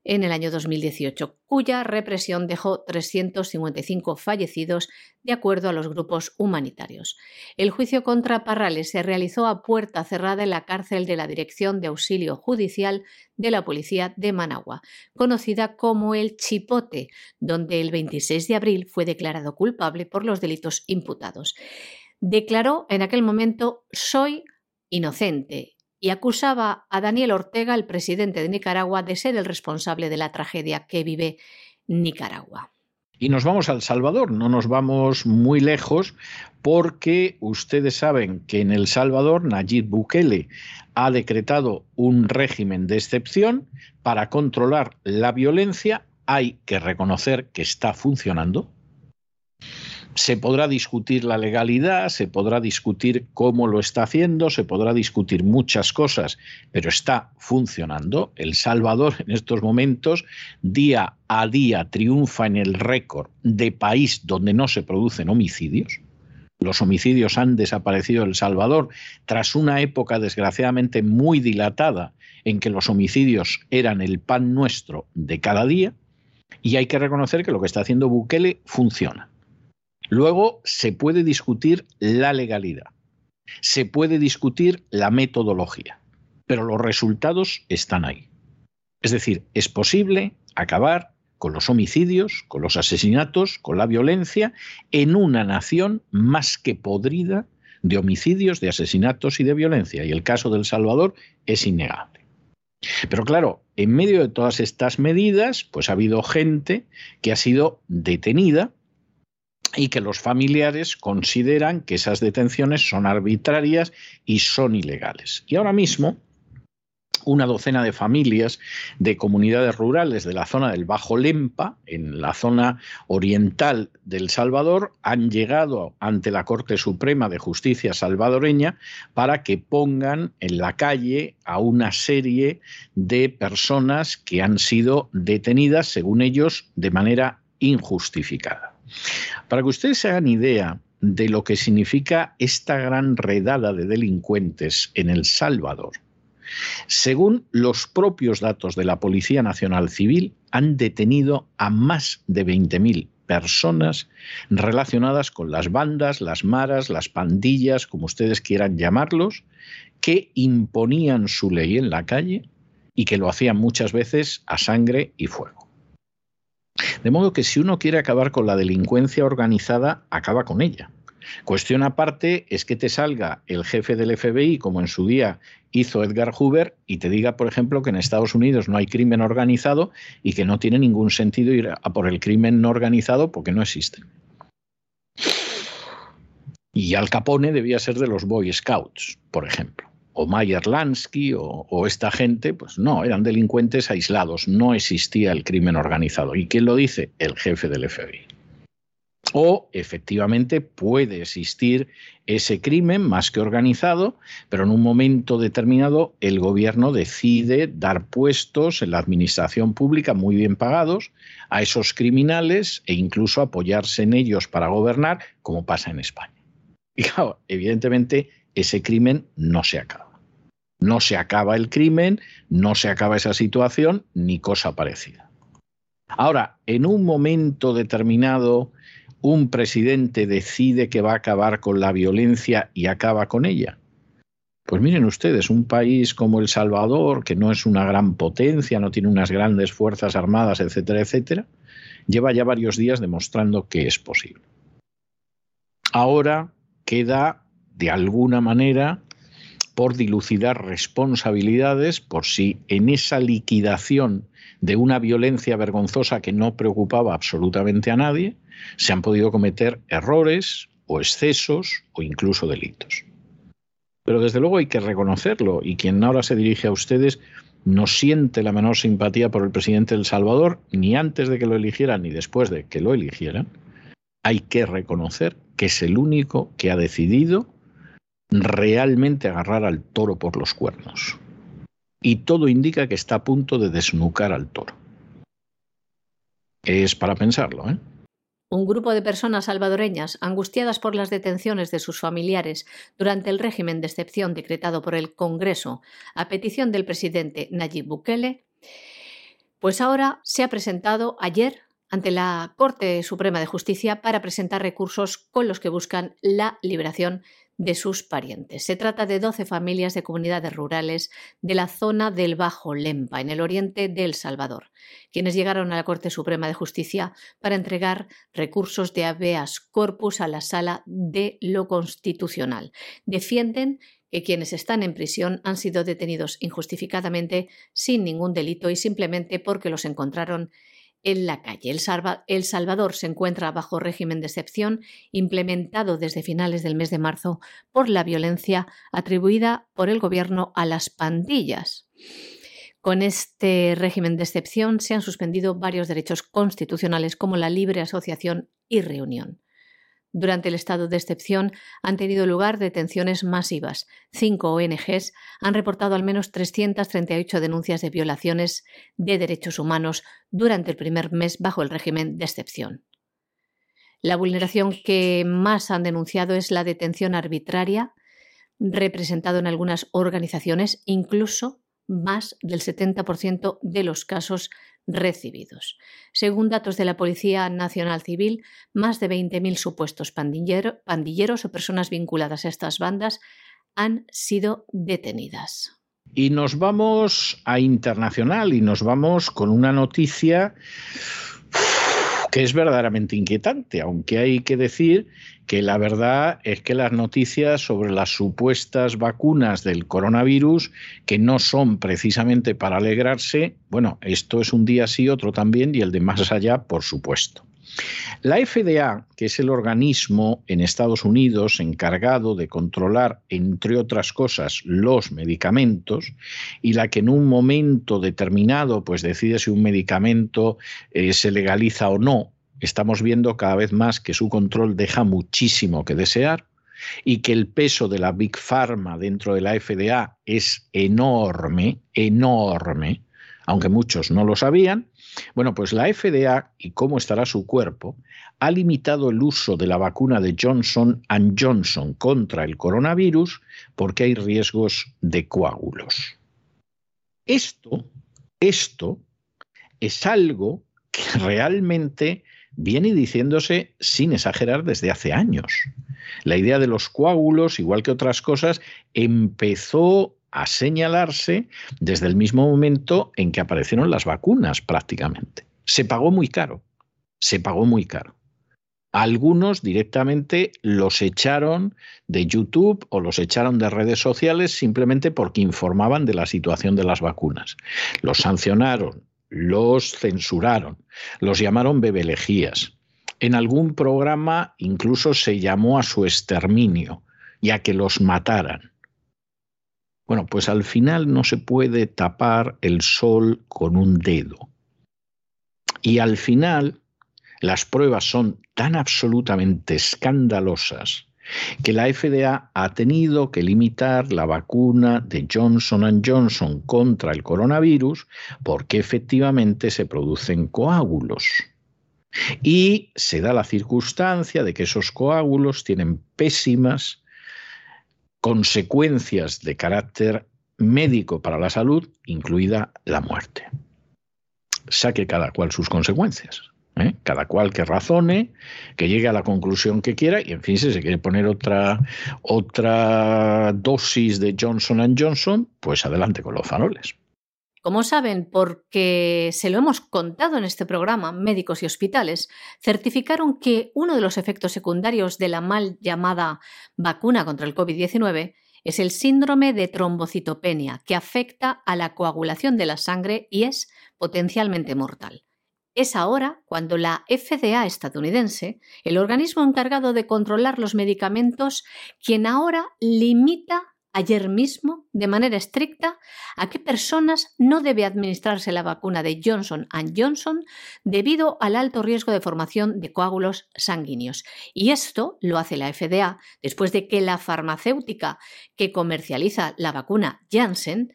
en el año 2018, cuya represión dejó 355 fallecidos de acuerdo a los grupos humanitarios. El juicio contra Parrales se realizó a puerta cerrada en la cárcel de la Dirección de Auxilio Judicial de la Policía de Managua, conocida como el Chipote, donde el 26 de abril fue declarado culpable por los delitos imputados. Declaró en aquel momento soy inocente y acusaba a Daniel Ortega, el presidente de Nicaragua, de ser el responsable de la tragedia que vive Nicaragua. Y nos vamos al Salvador, no nos vamos muy lejos porque ustedes saben que en El Salvador Nayib Bukele ha decretado un régimen de excepción para controlar la violencia. Hay que reconocer que está funcionando, se podrá discutir la legalidad, se podrá discutir cómo lo está haciendo, se podrá discutir muchas cosas, pero está funcionando. El Salvador en estos momentos, día a día, triunfa en el récord de país donde no se producen homicidios. Los homicidios han desaparecido en El Salvador tras una época desgraciadamente muy dilatada en que los homicidios eran el pan nuestro de cada día. Y hay que reconocer que lo que está haciendo Bukele funciona Luego se puede discutir la legalidad, se puede discutir la metodología, pero los resultados están ahí. Es decir, es posible acabar con los homicidios, con los asesinatos, con la violencia, en una nación más que podrida de homicidios, de asesinatos y de violencia. Y el caso del Salvador es innegable. Pero claro, en medio de todas estas medidas, pues ha habido gente que ha sido detenida y que los familiares consideran que esas detenciones son arbitrarias y son ilegales. Y ahora mismo una docena de familias de comunidades rurales de la zona del Bajo Lempa, en la zona oriental del Salvador, han llegado ante la Corte Suprema de Justicia salvadoreña para que pongan en la calle a una serie de personas que han sido detenidas, según ellos, de manera injustificada. Para que ustedes se hagan idea de lo que significa esta gran redada de delincuentes en El Salvador, según los propios datos de la Policía Nacional Civil, han detenido a más de 20.000 personas relacionadas con las bandas, las maras, las pandillas, como ustedes quieran llamarlos, que imponían su ley en la calle y que lo hacían muchas veces a sangre y fuego. De modo que si uno quiere acabar con la delincuencia organizada, acaba con ella. Cuestión aparte es que te salga el jefe del FBI, como en su día hizo Edgar Hoover, y te diga, por ejemplo, que en Estados Unidos no hay crimen organizado y que no tiene ningún sentido ir a por el crimen no organizado porque no existe. Y Al Capone debía ser de los Boy Scouts, por ejemplo. O Mayer Lansky o, esta gente, pues no, eran delincuentes aislados, no existía el crimen organizado. ¿Y quién lo dice? El jefe del FBI. O efectivamente puede existir ese crimen más que organizado, pero en un momento determinado el gobierno decide dar puestos en la administración pública muy bien pagados a esos criminales e incluso apoyarse en ellos para gobernar, como pasa en España. Y claro, evidentemente ese crimen no se acaba. No se acaba el crimen, no se acaba esa situación, ni cosa parecida. Ahora, en un momento determinado, un presidente decide que va a acabar con la violencia y acaba con ella? Pues miren ustedes, un país como El Salvador, que no es una gran potencia, no tiene unas grandes fuerzas armadas, etcétera, etcétera, lleva ya varios días demostrando que es posible. Ahora queda, de alguna manera, por dilucidar responsabilidades por si en esa liquidación de una violencia vergonzosa que no preocupaba absolutamente a nadie, se han podido cometer errores o excesos o incluso delitos. Pero desde luego hay que reconocerlo y quien ahora se dirige a ustedes no siente la menor simpatía por el presidente del Salvador, ni antes de que lo eligieran ni después de que lo eligieran, hay que reconocer que es el único que ha decidido realmente agarrar al toro por los cuernos. Y todo indica que está a punto de desnucar al toro. Es para pensarlo, ¿eh? Un grupo de personas salvadoreñas, angustiadas por las detenciones de sus familiares durante el régimen de excepción decretado por el Congreso a petición del presidente Nayib Bukele, pues ahora se ha presentado ayer ante la Corte Suprema de Justicia para presentar recursos con los que buscan la liberación de sus parientes. Se trata de 12 familias de comunidades rurales de la zona del Bajo Lempa, en el oriente de El Salvador, quienes llegaron a la Corte Suprema de Justicia para entregar recursos de habeas corpus a la Sala de lo Constitucional. Defienden que quienes están en prisión han sido detenidos injustificadamente sin ningún delito y simplemente porque los encontraron en la calle. El, Salvador se encuentra bajo régimen de excepción implementado desde finales del mes de marzo por la violencia atribuida por el gobierno a las pandillas. Con este régimen de excepción se han suspendido varios derechos constitucionales como la libre asociación y reunión. Durante el estado de excepción han tenido lugar detenciones masivas. Cinco ONGs han reportado al menos 338 denuncias de violaciones de derechos humanos durante el primer mes bajo el régimen de excepción. La vulneración que más han denunciado es la detención arbitraria, representado en algunas organizaciones, incluso más del 70% de los casos recibidos. Según datos de la Policía Nacional Civil, más de 20.000 supuestos pandilleros o personas vinculadas a estas bandas han sido detenidas. Y nos vamos a internacional y nos vamos con una noticia que es verdaderamente inquietante, aunque hay que decir que la verdad es que las noticias sobre las supuestas vacunas del coronavirus, que no son precisamente para alegrarse, bueno, esto es un día sí, otro también, y el de más allá, por supuesto. La FDA, que es el organismo en Estados Unidos encargado de controlar, entre otras cosas, los medicamentos, y la que en un momento determinado pues decide si un medicamento eh, se legaliza o no, estamos viendo cada vez más que su control deja muchísimo que desear y que el peso de la Big Pharma dentro de la FDA es enorme, enorme, aunque muchos no lo sabían, bueno, pues la FDA, y cómo estará su cuerpo, ha limitado el uso de la vacuna de Johnson Johnson contra el coronavirus porque hay riesgos de coágulos. Esto, esto es algo que realmente viene diciéndose sin exagerar desde hace años. La idea de los coágulos, igual que otras cosas, empezó a señalarse desde el mismo momento en que aparecieron las vacunas prácticamente. Se pagó muy caro, se pagó muy caro. Algunos directamente los echaron de YouTube o los echaron de redes sociales simplemente porque informaban de la situación de las vacunas. Los sancionaron, los censuraron, los llamaron bebelejías. En algún programa incluso se llamó a su exterminio y a que los mataran. Bueno, pues al final no se puede tapar el sol con un dedo. Y al final las pruebas son tan absolutamente escandalosas que la FDA ha tenido que limitar la vacuna de Johnson Johnson contra el coronavirus porque efectivamente se producen coágulos. Y se da la circunstancia de que esos coágulos tienen pésimas consecuencias de carácter médico para la salud, incluida la muerte. Saque cada cual sus consecuencias. ¿eh? Cada cual que razone, que llegue a la conclusión que quiera y, en fin, si se quiere poner otra, otra dosis de Johnson Johnson, pues adelante con los faroles. Como saben, porque se lo hemos contado en este programa, médicos y hospitales certificaron que uno de los efectos secundarios de la mal llamada vacuna contra el COVID-19 es el síndrome de trombocitopenia, que afecta a la coagulación de la sangre y es potencialmente mortal. Es ahora cuando la FDA estadounidense, el organismo encargado de controlar los medicamentos, quien ahora limita ayer mismo, de manera estricta, a qué personas no debe administrarse la vacuna de Johnson Johnson debido al alto riesgo de formación de coágulos sanguíneos. Y esto lo hace la FDA después de que la farmacéutica que comercializa la vacuna Janssen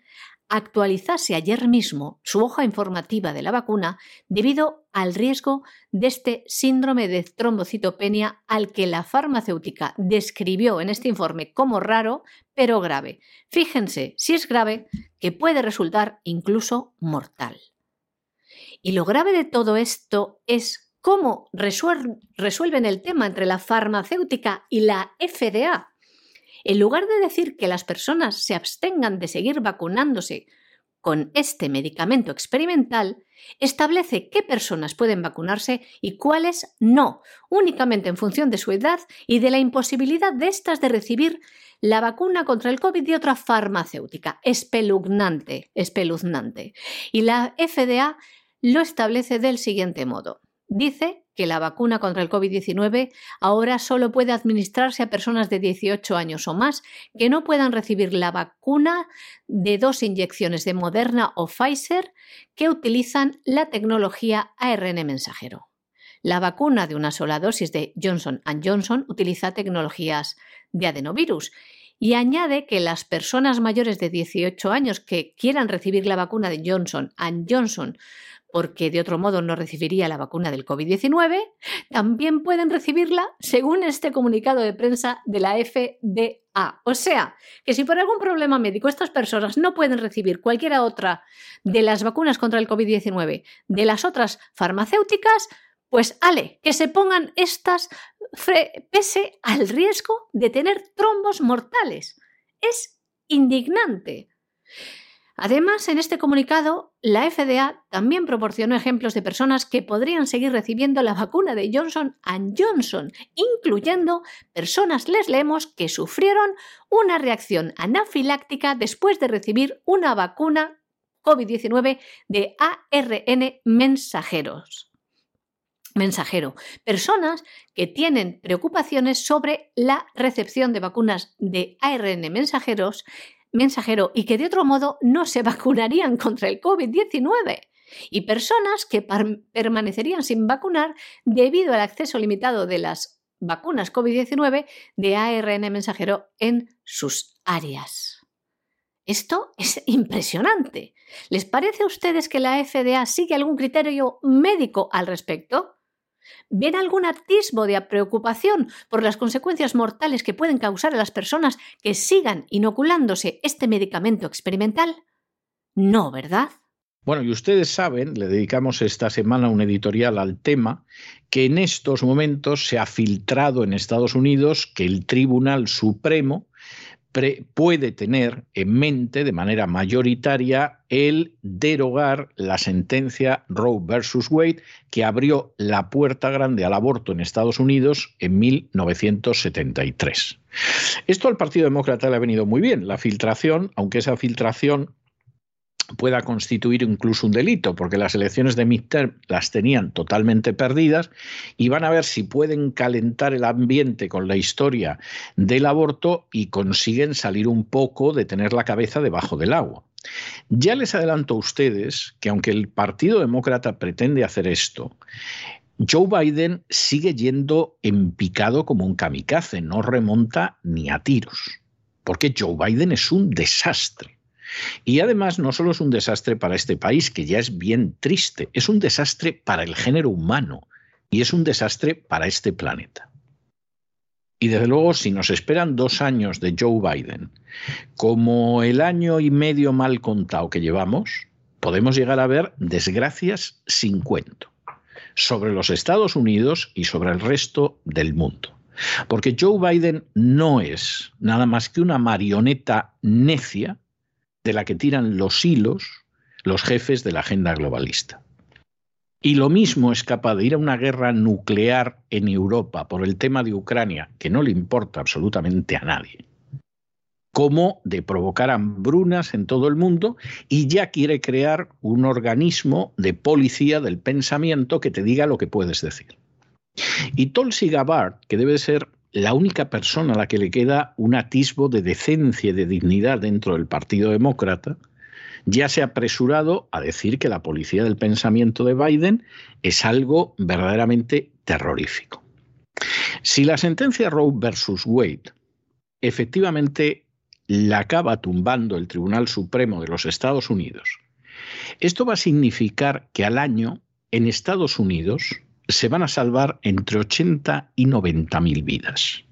actualizase ayer mismo su hoja informativa de la vacuna debido al riesgo de este síndrome de trombocitopenia al que la farmacéutica describió en este informe como raro, pero grave. Fíjense, si es grave, que puede resultar incluso mortal. Y lo grave de todo esto es cómo resuelven el tema entre la farmacéutica y la FDA en lugar de decir que las personas se abstengan de seguir vacunándose con este medicamento experimental, establece qué personas pueden vacunarse y cuáles no, únicamente en función de su edad y de la imposibilidad de estas de recibir la vacuna contra el COVID de otra farmacéutica. Espeluznante, espeluznante. Y la FDA lo establece del siguiente modo. Dice que la vacuna contra el COVID-19 ahora solo puede administrarse a personas de 18 años o más que no puedan recibir la vacuna de dos inyecciones de Moderna o Pfizer que utilizan la tecnología ARN mensajero. La vacuna de una sola dosis de Johnson Johnson utiliza tecnologías de adenovirus y añade que las personas mayores de 18 años que quieran recibir la vacuna de Johnson Johnson porque de otro modo no recibiría la vacuna del COVID-19, también pueden recibirla según este comunicado de prensa de la FDA. O sea, que si por algún problema médico estas personas no pueden recibir cualquiera otra de las vacunas contra el COVID-19 de las otras farmacéuticas, pues ale, que se pongan estas pese al riesgo de tener trombos mortales. Es indignante. Además, en este comunicado, la FDA también proporcionó ejemplos de personas que podrían seguir recibiendo la vacuna de Johnson Johnson, incluyendo personas, les leemos, que sufrieron una reacción anafiláctica después de recibir una vacuna COVID-19 de ARN mensajeros mensajero. Personas que tienen preocupaciones sobre la recepción de vacunas de ARN mensajeros, mensajero y que de otro modo no se vacunarían contra el COVID-19. Y personas que permanecerían sin vacunar debido al acceso limitado de las vacunas COVID-19 de ARN mensajero en sus áreas. Esto es impresionante. ¿Les parece a ustedes que la FDA sigue algún criterio médico al respecto? ¿Ven algún atisbo de preocupación por las consecuencias mortales que pueden causar a las personas que sigan inoculándose este medicamento experimental? No, ¿verdad? Bueno, y ustedes saben, le dedicamos esta semana un editorial al tema, que en estos momentos se ha filtrado en Estados Unidos que el Tribunal Supremo puede tener en mente de manera mayoritaria el derogar la sentencia Roe versus Wade que abrió la puerta grande al aborto en Estados Unidos en 1973. Esto al Partido Demócrata le ha venido muy bien, la filtración, aunque esa filtración pueda constituir incluso un delito, porque las elecciones de midterm las tenían totalmente perdidas y van a ver si pueden calentar el ambiente con la historia del aborto y consiguen salir un poco de tener la cabeza debajo del agua. Ya les adelanto a ustedes que aunque el Partido Demócrata pretende hacer esto, Joe Biden sigue yendo en picado como un kamikaze, no remonta ni a tiros, porque Joe Biden es un desastre. Y además no solo es un desastre para este país, que ya es bien triste, es un desastre para el género humano y es un desastre para este planeta. Y desde luego, si nos esperan dos años de Joe Biden, como el año y medio mal contado que llevamos, podemos llegar a ver desgracias sin cuento sobre los Estados Unidos y sobre el resto del mundo. Porque Joe Biden no es nada más que una marioneta necia de la que tiran los hilos los jefes de la agenda globalista. Y lo mismo es capaz de ir a una guerra nuclear en Europa por el tema de Ucrania, que no le importa absolutamente a nadie, como de provocar hambrunas en todo el mundo y ya quiere crear un organismo de policía del pensamiento que te diga lo que puedes decir. Y Tulsi Gabbard, que debe ser la única persona a la que le queda un atisbo de decencia y de dignidad dentro del Partido Demócrata, ya se ha apresurado a decir que la policía del pensamiento de Biden es algo verdaderamente terrorífico. Si la sentencia Roe versus Wade efectivamente la acaba tumbando el Tribunal Supremo de los Estados Unidos, esto va a significar que al año en Estados Unidos se van a salvar entre 80 y 90 mil vidas.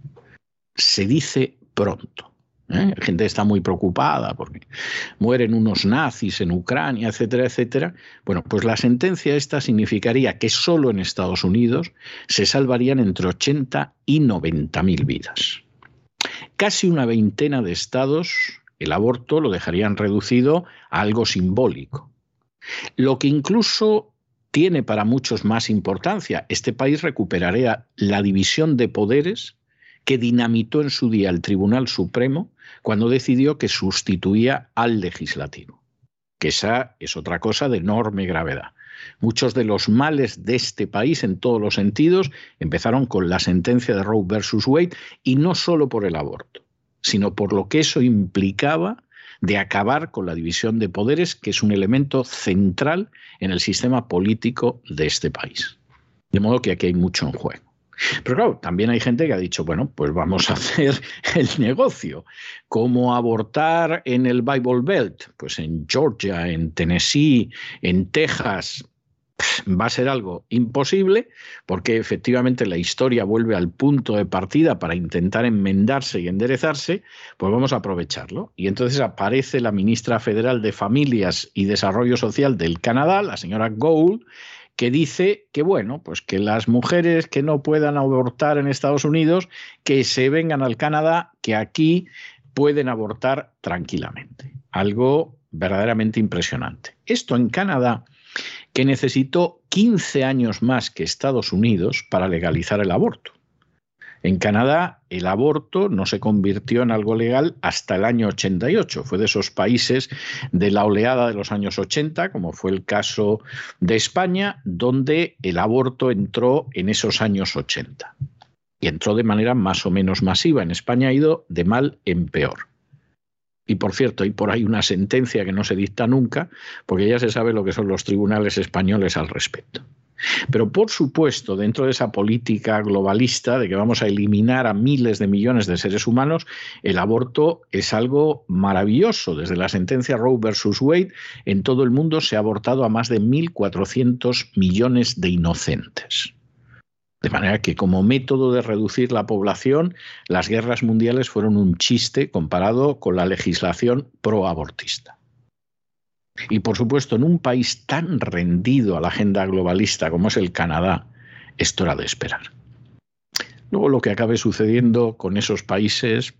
Se dice pronto. ¿eh? La gente está muy preocupada porque mueren unos nazis en Ucrania, etcétera, etcétera. Bueno, pues la sentencia esta significaría que solo en Estados Unidos se salvarían entre 80 y 90 mil vidas. Casi una veintena de estados el aborto lo dejarían reducido a algo simbólico. Lo que incluso tiene para muchos más importancia. Este país recuperaría la división de poderes que dinamitó en su día el Tribunal Supremo cuando decidió que sustituía al legislativo, que esa es otra cosa de enorme gravedad. Muchos de los males de este país en todos los sentidos empezaron con la sentencia de Roe versus Wade y no solo por el aborto, sino por lo que eso implicaba de acabar con la división de poderes, que es un elemento central en el sistema político de este país. De modo que aquí hay mucho en juego. Pero claro, también hay gente que ha dicho, bueno, pues vamos a hacer el negocio. ¿Cómo abortar en el Bible Belt? Pues en Georgia, en Tennessee, en Texas. Va a ser algo imposible porque efectivamente la historia vuelve al punto de partida para intentar enmendarse y enderezarse, pues vamos a aprovecharlo. Y entonces aparece la ministra federal de Familias y Desarrollo Social del Canadá, la señora Gould, que dice que bueno, pues que las mujeres que no puedan abortar en Estados Unidos, que se vengan al Canadá, que aquí pueden abortar tranquilamente. Algo verdaderamente impresionante. Esto en Canadá que necesitó 15 años más que Estados Unidos para legalizar el aborto. En Canadá el aborto no se convirtió en algo legal hasta el año 88. Fue de esos países de la oleada de los años 80, como fue el caso de España, donde el aborto entró en esos años 80. Y entró de manera más o menos masiva. En España ha ido de mal en peor. Y por cierto, hay por ahí una sentencia que no se dicta nunca, porque ya se sabe lo que son los tribunales españoles al respecto. Pero por supuesto, dentro de esa política globalista de que vamos a eliminar a miles de millones de seres humanos, el aborto es algo maravilloso. Desde la sentencia Roe versus Wade, en todo el mundo se ha abortado a más de 1.400 millones de inocentes. De manera que como método de reducir la población, las guerras mundiales fueron un chiste comparado con la legislación proabortista. Y por supuesto, en un país tan rendido a la agenda globalista como es el Canadá, esto era de esperar. Luego lo que acabe sucediendo con esos países,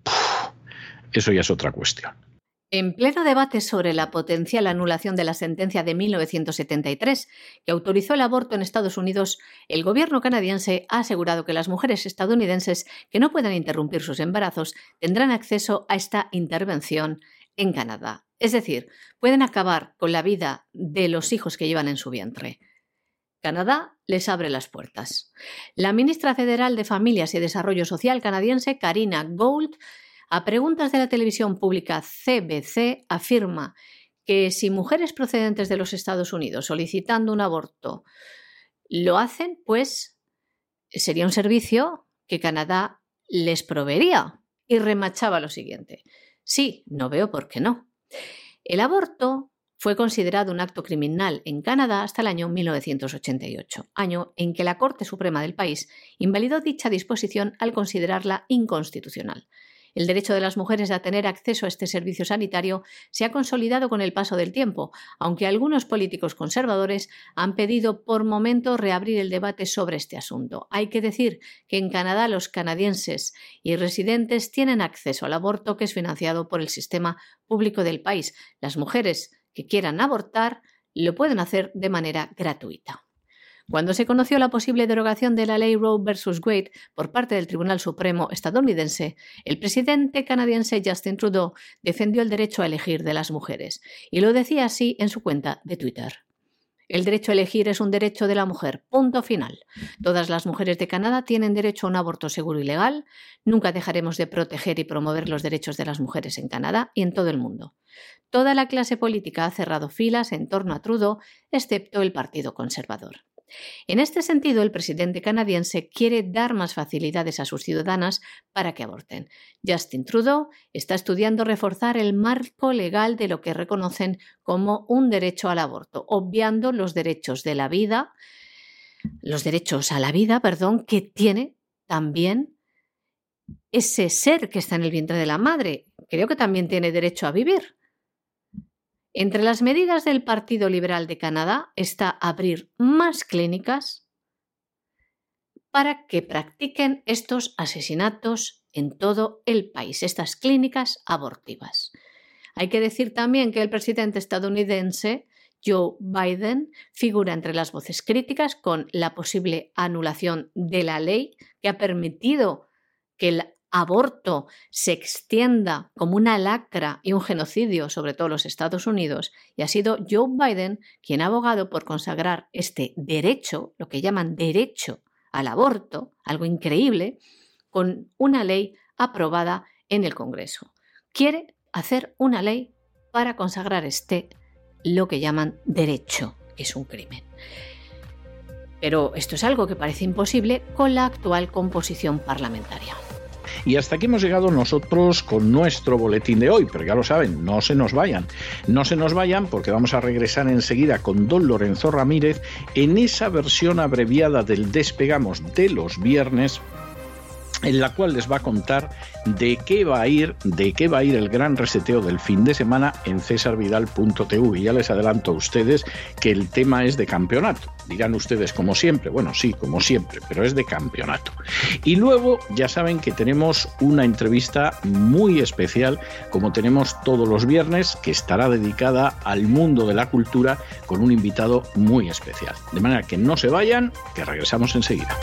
eso ya es otra cuestión. En pleno debate sobre la potencial anulación de la sentencia de 1973 que autorizó el aborto en Estados Unidos, el gobierno canadiense ha asegurado que las mujeres estadounidenses que no puedan interrumpir sus embarazos tendrán acceso a esta intervención en Canadá. Es decir, pueden acabar con la vida de los hijos que llevan en su vientre. Canadá les abre las puertas. La ministra federal de Familias y Desarrollo Social canadiense, Karina Gould, a preguntas de la televisión pública CBC, afirma que si mujeres procedentes de los Estados Unidos solicitando un aborto lo hacen, pues sería un servicio que Canadá les proveería. Y remachaba lo siguiente. Sí, no veo por qué no. El aborto fue considerado un acto criminal en Canadá hasta el año 1988, año en que la Corte Suprema del país invalidó dicha disposición al considerarla inconstitucional. El derecho de las mujeres a tener acceso a este servicio sanitario se ha consolidado con el paso del tiempo, aunque algunos políticos conservadores han pedido por momento reabrir el debate sobre este asunto. Hay que decir que en Canadá los canadienses y residentes tienen acceso al aborto que es financiado por el sistema público del país. Las mujeres que quieran abortar lo pueden hacer de manera gratuita. Cuando se conoció la posible derogación de la ley Roe vs. Wade por parte del Tribunal Supremo estadounidense, el presidente canadiense Justin Trudeau defendió el derecho a elegir de las mujeres, y lo decía así en su cuenta de Twitter. El derecho a elegir es un derecho de la mujer. Punto final. Todas las mujeres de Canadá tienen derecho a un aborto seguro y legal. Nunca dejaremos de proteger y promover los derechos de las mujeres en Canadá y en todo el mundo. Toda la clase política ha cerrado filas en torno a Trudeau, excepto el Partido Conservador. En este sentido, el presidente canadiense quiere dar más facilidades a sus ciudadanas para que aborten. Justin Trudeau está estudiando reforzar el marco legal de lo que reconocen como un derecho al aborto, obviando los derechos de la vida, los derechos a la vida, perdón, que tiene también ese ser que está en el vientre de la madre. Creo que también tiene derecho a vivir. Entre las medidas del Partido Liberal de Canadá está abrir más clínicas para que practiquen estos asesinatos en todo el país, estas clínicas abortivas. Hay que decir también que el presidente estadounidense Joe Biden figura entre las voces críticas con la posible anulación de la ley que ha permitido que el aborto se extienda como una lacra y un genocidio sobre todos los Estados Unidos, y ha sido Joe Biden quien ha abogado por consagrar este derecho, lo que llaman derecho al aborto, algo increíble, con una ley aprobada en el Congreso. Quiere hacer una ley para consagrar este, lo que llaman derecho, que es un crimen. Pero esto es algo que parece imposible con la actual composición parlamentaria. Y hasta aquí hemos llegado nosotros con nuestro boletín de hoy, pero ya lo saben, no se nos vayan. No se nos vayan porque vamos a regresar enseguida con don Lorenzo Ramírez en esa versión abreviada del Despegamos de los viernes en la cual les va a contar de qué va a ir, de qué va a ir el gran reseteo del fin de semana en cesarvidal.tv. Ya les adelanto a ustedes que el tema es de campeonato. Dirán ustedes como siempre, bueno, sí, como siempre, pero es de campeonato. Y luego ya saben que tenemos una entrevista muy especial, como tenemos todos los viernes, que estará dedicada al mundo de la cultura con un invitado muy especial. De manera que no se vayan, que regresamos enseguida.